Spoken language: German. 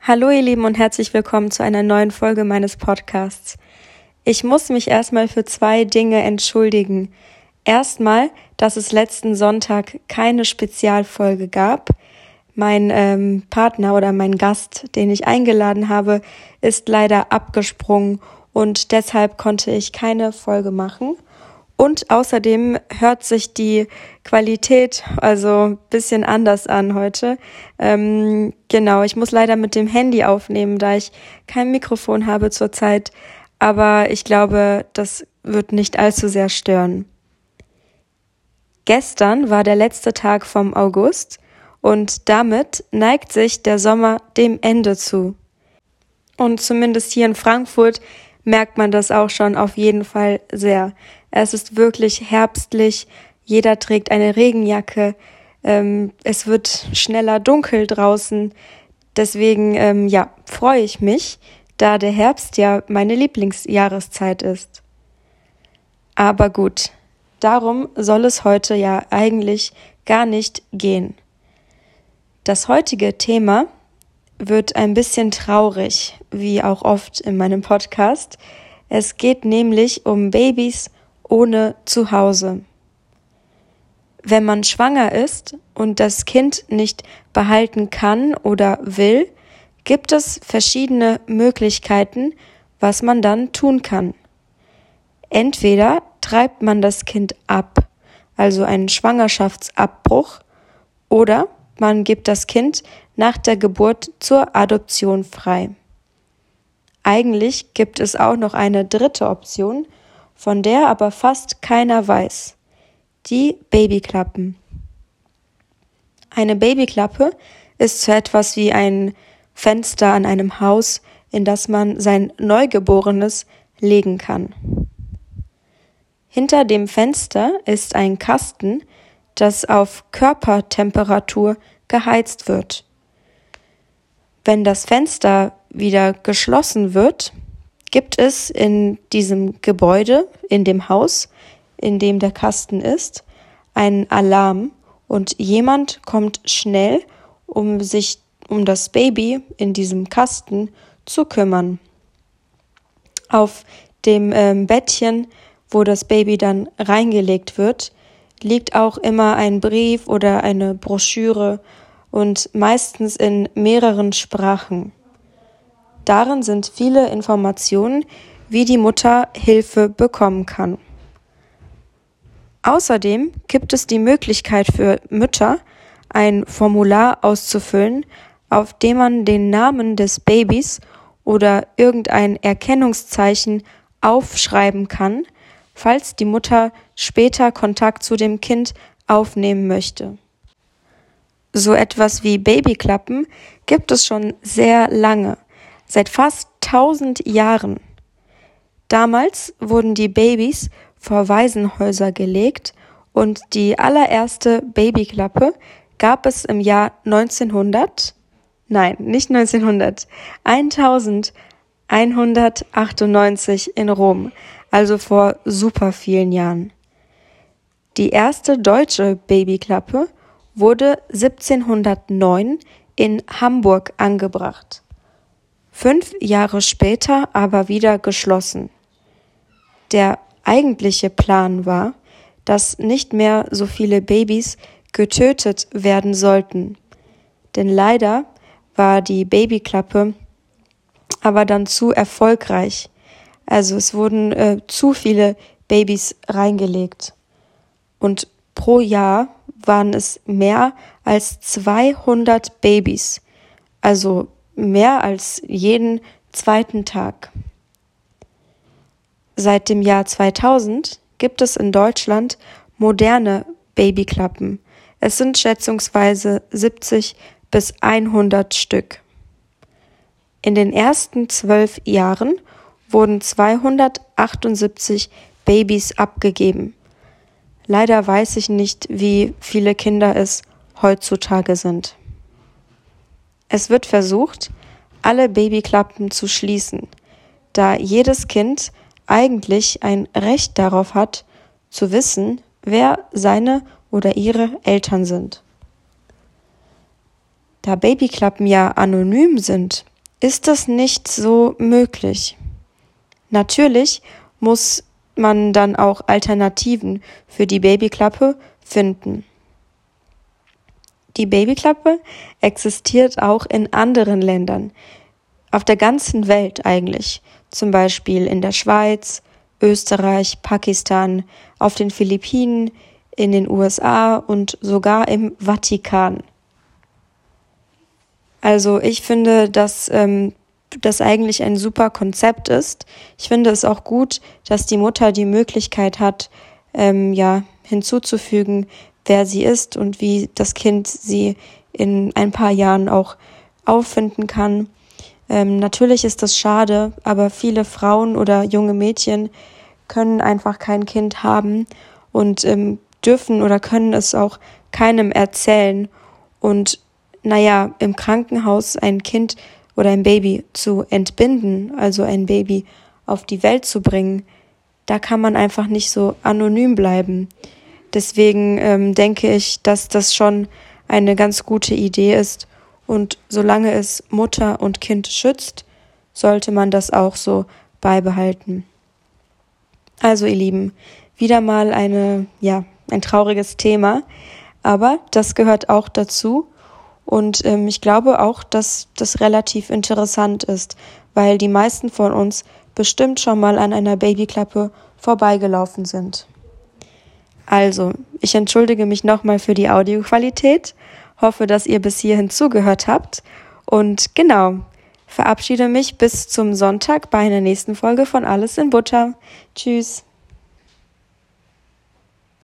Hallo ihr Lieben und herzlich willkommen zu einer neuen Folge meines Podcasts. Ich muss mich erstmal für zwei Dinge entschuldigen. Erstmal, dass es letzten Sonntag keine Spezialfolge gab. Mein ähm, Partner oder mein Gast, den ich eingeladen habe, ist leider abgesprungen und deshalb konnte ich keine Folge machen. Und außerdem hört sich die Qualität also ein bisschen anders an heute. Ähm, genau, ich muss leider mit dem Handy aufnehmen, da ich kein Mikrofon habe zurzeit. Aber ich glaube, das wird nicht allzu sehr stören. Gestern war der letzte Tag vom August und damit neigt sich der Sommer dem Ende zu. Und zumindest hier in Frankfurt merkt man das auch schon auf jeden Fall sehr. Es ist wirklich herbstlich, jeder trägt eine Regenjacke, ähm, es wird schneller dunkel draußen. Deswegen, ähm, ja, freue ich mich, da der Herbst ja meine Lieblingsjahreszeit ist. Aber gut, darum soll es heute ja eigentlich gar nicht gehen. Das heutige Thema wird ein bisschen traurig, wie auch oft in meinem Podcast. Es geht nämlich um Babys ohne Zuhause. Wenn man schwanger ist und das Kind nicht behalten kann oder will, gibt es verschiedene Möglichkeiten, was man dann tun kann. Entweder treibt man das Kind ab, also einen Schwangerschaftsabbruch, oder man gibt das Kind nach der Geburt zur Adoption frei. Eigentlich gibt es auch noch eine dritte Option, von der aber fast keiner weiß. Die Babyklappen. Eine Babyklappe ist so etwas wie ein Fenster an einem Haus, in das man sein Neugeborenes legen kann. Hinter dem Fenster ist ein Kasten, das auf Körpertemperatur geheizt wird. Wenn das Fenster wieder geschlossen wird, gibt es in diesem Gebäude, in dem Haus, in dem der Kasten ist, einen Alarm und jemand kommt schnell, um sich um das Baby in diesem Kasten zu kümmern. Auf dem ähm, Bettchen, wo das Baby dann reingelegt wird, liegt auch immer ein Brief oder eine Broschüre und meistens in mehreren Sprachen. Darin sind viele Informationen, wie die Mutter Hilfe bekommen kann. Außerdem gibt es die Möglichkeit für Mütter, ein Formular auszufüllen, auf dem man den Namen des Babys oder irgendein Erkennungszeichen aufschreiben kann, falls die Mutter später Kontakt zu dem Kind aufnehmen möchte. So etwas wie Babyklappen gibt es schon sehr lange seit fast tausend Jahren. Damals wurden die Babys vor Waisenhäuser gelegt und die allererste Babyklappe gab es im Jahr 1900, nein, nicht 1900, 1198 in Rom, also vor super vielen Jahren. Die erste deutsche Babyklappe wurde 1709 in Hamburg angebracht fünf Jahre später aber wieder geschlossen. Der eigentliche Plan war, dass nicht mehr so viele Babys getötet werden sollten. Denn leider war die Babyklappe aber dann zu erfolgreich. Also es wurden äh, zu viele Babys reingelegt. Und pro Jahr waren es mehr als 200 Babys. Also mehr als jeden zweiten Tag. Seit dem Jahr 2000 gibt es in Deutschland moderne Babyklappen. Es sind schätzungsweise 70 bis 100 Stück. In den ersten zwölf Jahren wurden 278 Babys abgegeben. Leider weiß ich nicht, wie viele Kinder es heutzutage sind. Es wird versucht, alle Babyklappen zu schließen, da jedes Kind eigentlich ein Recht darauf hat, zu wissen, wer seine oder ihre Eltern sind. Da Babyklappen ja anonym sind ist das nicht so möglich. Natürlich muss man dann auch Alternativen für die Babyklappe finden. Die Babyklappe existiert auch in anderen Ländern, auf der ganzen Welt eigentlich, zum Beispiel in der Schweiz, Österreich, Pakistan, auf den Philippinen, in den USA und sogar im Vatikan. Also ich finde, dass ähm, das eigentlich ein super Konzept ist. Ich finde es auch gut, dass die Mutter die Möglichkeit hat, ähm, ja hinzuzufügen, wer sie ist und wie das Kind sie in ein paar Jahren auch auffinden kann. Ähm, natürlich ist das schade, aber viele Frauen oder junge Mädchen können einfach kein Kind haben und ähm, dürfen oder können es auch keinem erzählen. Und naja, im Krankenhaus ein Kind oder ein Baby zu entbinden, also ein Baby auf die Welt zu bringen, da kann man einfach nicht so anonym bleiben. Deswegen ähm, denke ich, dass das schon eine ganz gute Idee ist. Und solange es Mutter und Kind schützt, sollte man das auch so beibehalten. Also, ihr Lieben, wieder mal eine, ja, ein trauriges Thema, aber das gehört auch dazu. Und ähm, ich glaube auch, dass das relativ interessant ist, weil die meisten von uns bestimmt schon mal an einer Babyklappe vorbeigelaufen sind. Also, ich entschuldige mich nochmal für die Audioqualität, hoffe, dass ihr bis hierhin zugehört habt und genau, verabschiede mich bis zum Sonntag bei einer nächsten Folge von Alles in Butter. Tschüss.